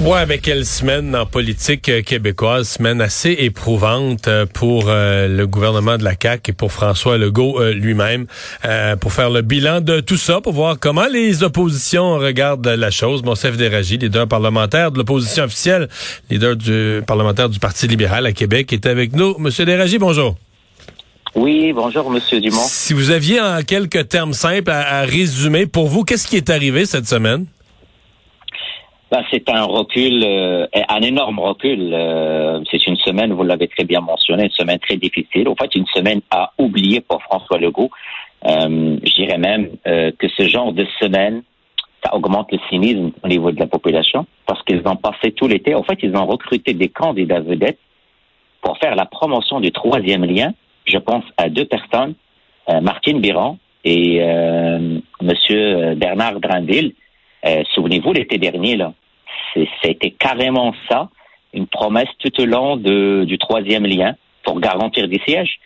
Ouais, mais quelle semaine en politique euh, québécoise, semaine assez éprouvante euh, pour euh, le gouvernement de la CAQ et pour François Legault lui-même, pour faire le bilan de tout ça, pour voir comment les oppositions regardent la chose. Monsef Déragi, leader parlementaire de l'opposition officielle, leader du parlementaire du Parti libéral à Québec, est avec nous. Monsieur Déragi, bonjour. Oui, bonjour, Monsieur Dumont. Si vous aviez en quelques termes simples à résumer, pour vous, qu'est-ce qui est arrivé cette semaine? Ben, c'est un recul, euh, un énorme recul. Euh, c'est une semaine, vous l'avez très bien mentionné, une semaine très difficile. En fait, une semaine à oublier pour François Legault. Euh, je dirais même que ce genre de semaine, ça augmente le cynisme au niveau de la population parce qu'ils ont passé tout l'été. En fait, ils ont recruté des candidats vedettes pour faire la promotion du troisième lien. Je pense à deux personnes, Martine Biron et Monsieur Bernard Drandil euh, souvenez-vous, l'été dernier, là, c'était carrément ça, une promesse tout au long du troisième lien pour garantir des sièges.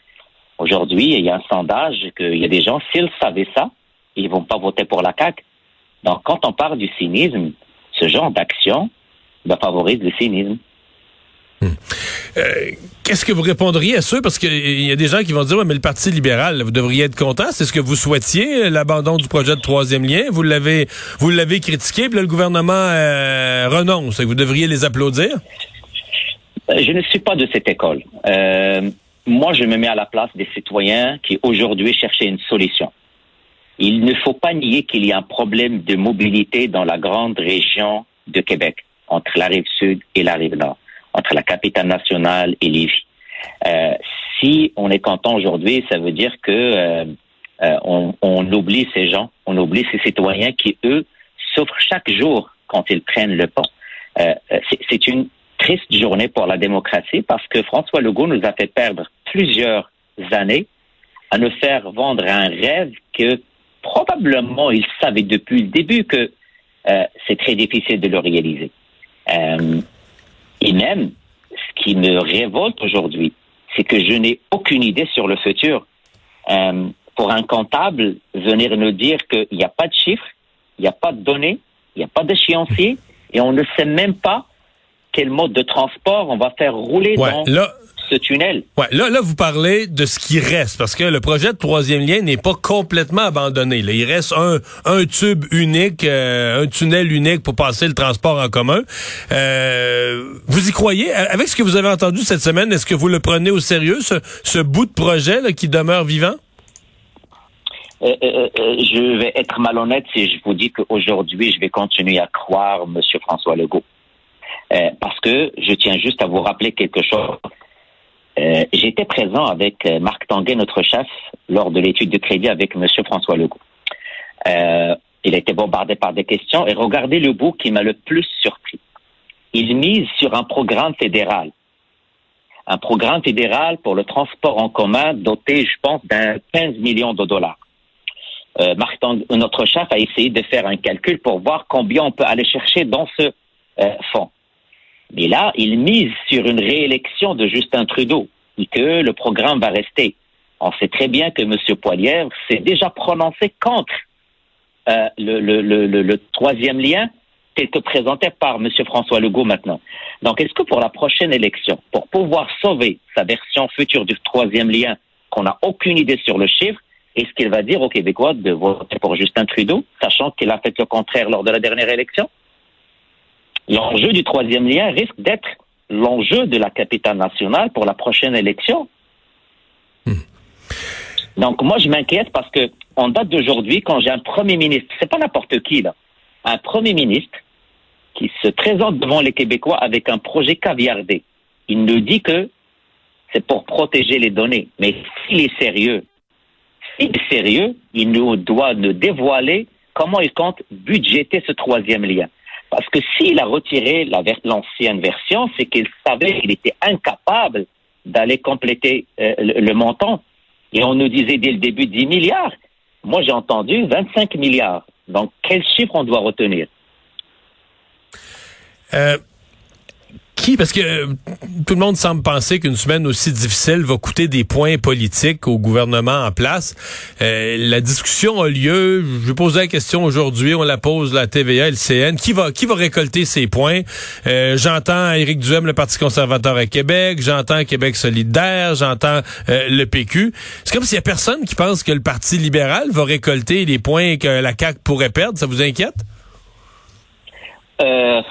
Aujourd'hui, il y a un sondage qu'il y a des gens, s'ils savaient ça, ils vont pas voter pour la CAQ. Donc, quand on parle du cynisme, ce genre d'action va favoriser le cynisme. Hmm. Euh, qu'est-ce que vous répondriez à ceux? Parce qu'il y a des gens qui vont dire, ouais, mais le Parti libéral, vous devriez être content. C'est ce que vous souhaitiez, euh, l'abandon du projet de troisième lien. Vous l'avez, critiqué, puis le gouvernement euh, renonce. Vous devriez les applaudir? Je ne suis pas de cette école. moi, je me mets à la place des citoyens qui aujourd'hui cherchaient une solution. Il ne faut pas nier qu'il y a un problème de mobilité dans la grande région de Québec, entre la rive sud et la rive nord entre la capitale nationale et Lévis. Euh, si on est content aujourd'hui, ça veut dire que euh, euh, on, oublie ces gens, on oublie ces citoyens qui, eux, souffrent chaque jour quand ils prennent le pont. C'est une triste journée pour la démocratie parce que François Legault nous a fait perdre plusieurs années à nous faire vendre un rêve que probablement il savait depuis le début que c'est très difficile de le réaliser. Et même, ce qui me révolte aujourd'hui, c'est que je n'ai aucune idée sur le futur. Euh, pour un comptable, venir nous dire qu'il n'y a pas de chiffres, il n'y a pas de données, il n'y a pas d'échéancier, et on ne sait même pas quel mode de transport on va faire rouler dans ce tunnel. Ouais, là, là, vous parlez de ce qui reste, parce que le projet de troisième lien n'est pas complètement abandonné. Là. Il reste un, un tube unique, euh, un tunnel unique pour passer le transport en commun. Euh, vous y croyez? Avec ce que vous avez entendu cette semaine, est-ce que vous le prenez au sérieux, ce, ce bout de projet là, qui demeure vivant? Euh, je vais être malhonnête si je vous dis qu'aujourd'hui, je vais continuer à croire M. François Legault. parce que je tiens juste à vous rappeler quelque chose. Euh, j'étais présent avec euh, Marc Tanguay, notre chef, lors de l'étude de crédit avec M. François Legault. Euh, il a été bombardé par des questions et regardez le bout qui m'a le plus surpris. Il mise sur un programme fédéral. Un programme fédéral pour le transport en commun doté, je pense, d'un 15 millions de dollars. Marc Tanguay, notre chef a essayé de faire un calcul pour voir combien on peut aller chercher dans ce fonds. Mais là, il mise sur une réélection de Justin Trudeau et que le programme va rester. On sait très bien que M. Poilière s'est déjà prononcé contre euh, le, le, le, le, troisième lien tel que présenté par M. François Legault maintenant. Donc, est-ce que pour la prochaine élection, pour pouvoir sauver sa version future du troisième lien, qu'on n'a aucune idée sur le chiffre, est-ce qu'il va dire aux Québécois de voter pour Justin Trudeau, sachant qu'il a fait le contraire lors de la dernière élection? L'enjeu du troisième lien risque d'être l'enjeu de la capitale nationale pour la prochaine élection. Hmm. Donc moi je m'inquiète parce que en date d'aujourd'hui, quand j'ai un premier ministre, c'est pas n'importe qui là, un premier ministre qui se présente devant les Québécois avec un projet caviardé. Il nous dit que c'est pour protéger les données. Mais s'il est sérieux, s'il est sérieux, il nous doit nous dévoiler comment il compte budgéter ce troisième lien. Parce que s'il a retiré l'ancienne version, c'est qu'il savait qu'il était incapable d'aller compléter euh, le, montant. Et on nous disait dès le début 10 milliards. Moi, j'ai entendu 25 milliards. Donc, quel chiffre on doit retenir? Euh, qui, parce que euh, tout le monde semble penser qu'une semaine aussi difficile va coûter des points politiques au gouvernement en place. Euh, la discussion a lieu. Je posais la question aujourd'hui. On la pose la TVA, le CN. Qui va qui va récolter ces points? Euh, J'entends Éric Duhem, le Parti conservateur à Québec. J'entends Québec solidaire. J'entends le PQ. C'est comme s'il y a personne qui pense que le Parti libéral va récolter les points que la CAQ pourrait perdre. Ça vous inquiète? Euh...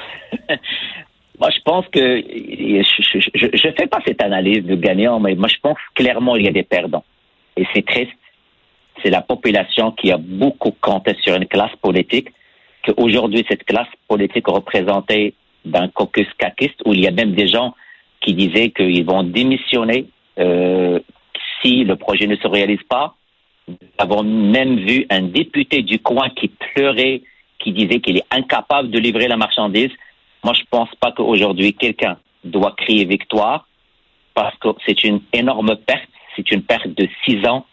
Moi, je pense que je ne fais pas cette analyse de gagnant, mais moi, je pense clairement qu'il y a des perdants. Et c'est triste. C'est la population qui a beaucoup compté sur une classe politique, qu'aujourd'hui, cette classe politique représentée d'un caucus caquiste, où il y a même des gens qui disaient qu'ils vont démissionner euh, si le projet ne se réalise pas. Nous avons même vu un député du coin qui pleurait, qui disait qu'il est incapable de livrer la marchandise. Moi, je pense pas qu'aujourd'hui, quelqu'un doit crier victoire parce que c'est une énorme perte. C'est une perte de six ans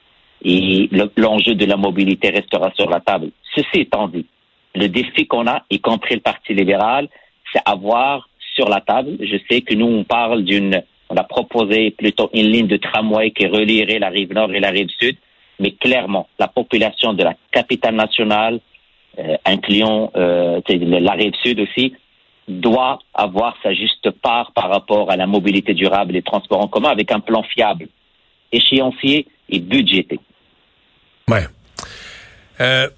et l'enjeu de la mobilité restera sur la table. Ceci étant dit, le défi qu'on a, y compris le Parti libéral, c'est avoir sur la table. Je sais que nous, on parle d'une, on a proposé plutôt une ligne de tramway qui relierait la rive nord et la rive sud, mais clairement, la population de la capitale nationale, euh, incluant euh, la rive sud aussi, doit avoir sa juste part par rapport à la mobilité durable et transports en commun avec un plan fiable, échéancier et budgété. Ouais. Euh,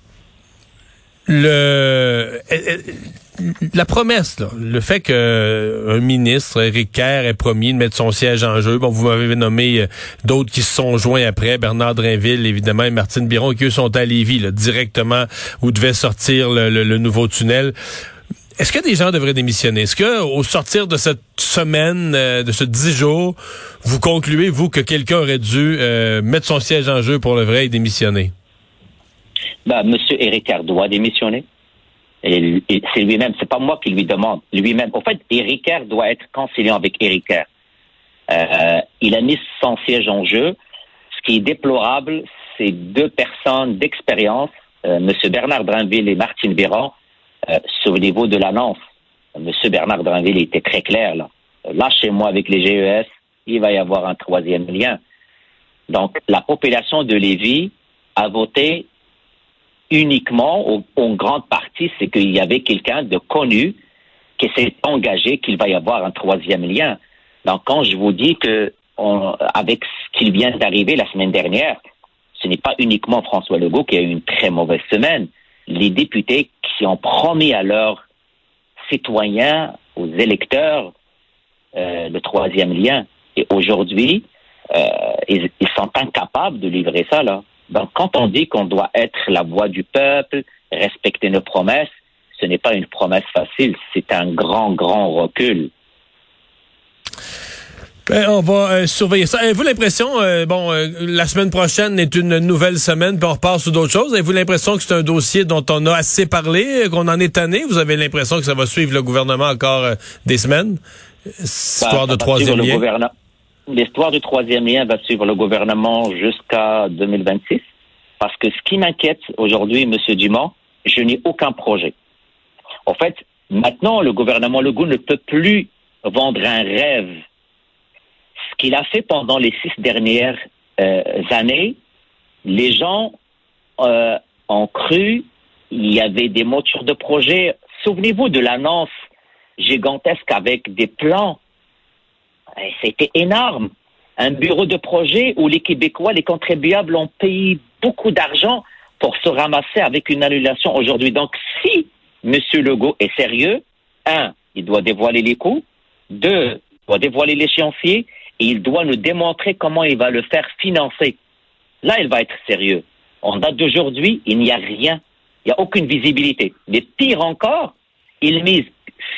le la promesse, le fait que un ministre, Éric Kerr, ait promis de mettre son siège en jeu. Bon, vous m'avez nommé euh, d'autres qui se sont joints après, Bernard Drinville, évidemment, et Martine Biron, qui eux sont à Lévis, directement, où devait sortir le nouveau tunnel. Est-ce que des gens devraient démissionner? Est-ce que, au sortir de cette semaine, euh, de ce dix jours, vous concluez, vous, que quelqu'un aurait dû euh, mettre son siège en jeu pour le vrai et démissionner? Ben, Monsieur Éric doit démissionner. C'est lui-même, c'est pas moi qui lui demande. Lui-même. En fait, Éric doit être conciliant avec Éric euh, il a mis son siège en jeu. Ce qui est déplorable, c'est deux personnes d'expérience, Monsieur Bernard Drinville et Martine Véran, euh, sur le niveau de l'annonce. Monsieur Bernard Dranville était très clair là. Lâchez-moi avec les GES, il va y avoir un troisième lien. Donc, la population de Lévis a voté uniquement, en grande partie, c'est qu'il y avait quelqu'un de connu qui s'est engagé qu'il va y avoir un troisième lien. Donc, quand je vous dis que, avec ce qui vient d'arriver la semaine dernière, ce n'est pas uniquement François Legault qui a eu une très mauvaise semaine. Les députés qui ont promis à leurs citoyens, aux électeurs, euh, le troisième lien. Et aujourd'hui, euh, ils, sont incapables de livrer ça. Là. Donc, quand on dit qu'on doit être la voix du peuple, respecter nos promesses, ce n'est pas une promesse facile, c'est un grand, grand recul. Ben, on va euh, surveiller ça. Avez-vous l'impression, euh, bon, euh, la semaine prochaine est une nouvelle semaine, puis on repart sur d'autres choses. Avez-vous l'impression que c'est un dossier dont on a assez parlé, qu'on en est tanné? Vous avez l'impression que ça va suivre le gouvernement encore des semaines? Histoire bah, de troisième lien. L'histoire du troisième lien va suivre le gouvernement jusqu'à 2026. Parce que ce qui m'inquiète aujourd'hui, M. Dumont, je n'ai aucun projet. En fait, maintenant, le gouvernement Legault ne peut plus vendre un rêve qu'il a fait pendant les six dernières euh, années, les gens euh, ont cru, il y avait des moteurs de projet. Souvenez-vous de l'annonce gigantesque avec des plans. C'était énorme. Un bureau de projet où les Québécois, les contribuables ont payé beaucoup d'argent pour se ramasser avec une annulation aujourd'hui. Donc, si M. Legault est sérieux, un, il doit dévoiler les coûts. Deux, il doit dévoiler l'échéancier il doit nous démontrer comment il va le faire financer. Là, il va être sérieux. En date d'aujourd'hui, il n'y a rien. Il n'y a aucune visibilité. Mais pire encore, il mise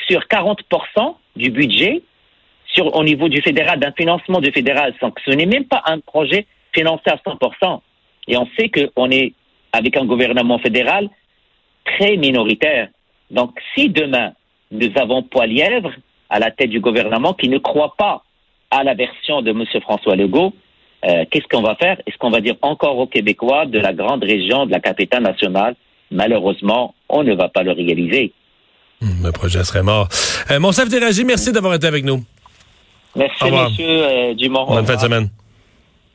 sur 40% du budget sur, au niveau du fédéral, d'un financement du fédéral. Donc, ce n'est même pas un projet financé à 100%. Et on sait qu'on est avec un gouvernement fédéral très minoritaire. Donc, si demain, nous avons Poilièvre à la tête du gouvernement qui ne croit pas à la version de M. François Legault, euh, qu'est-ce qu'on va faire? Est-ce qu'on va dire encore aux Québécois de la grande région, de la capitale nationale, malheureusement, on ne va pas le réaliser? Hmm, le projet serait mort. Euh, Monsef Déragi, merci d'avoir été avec nous. Merci, monsieur Dumont. Bonne fin de semaine.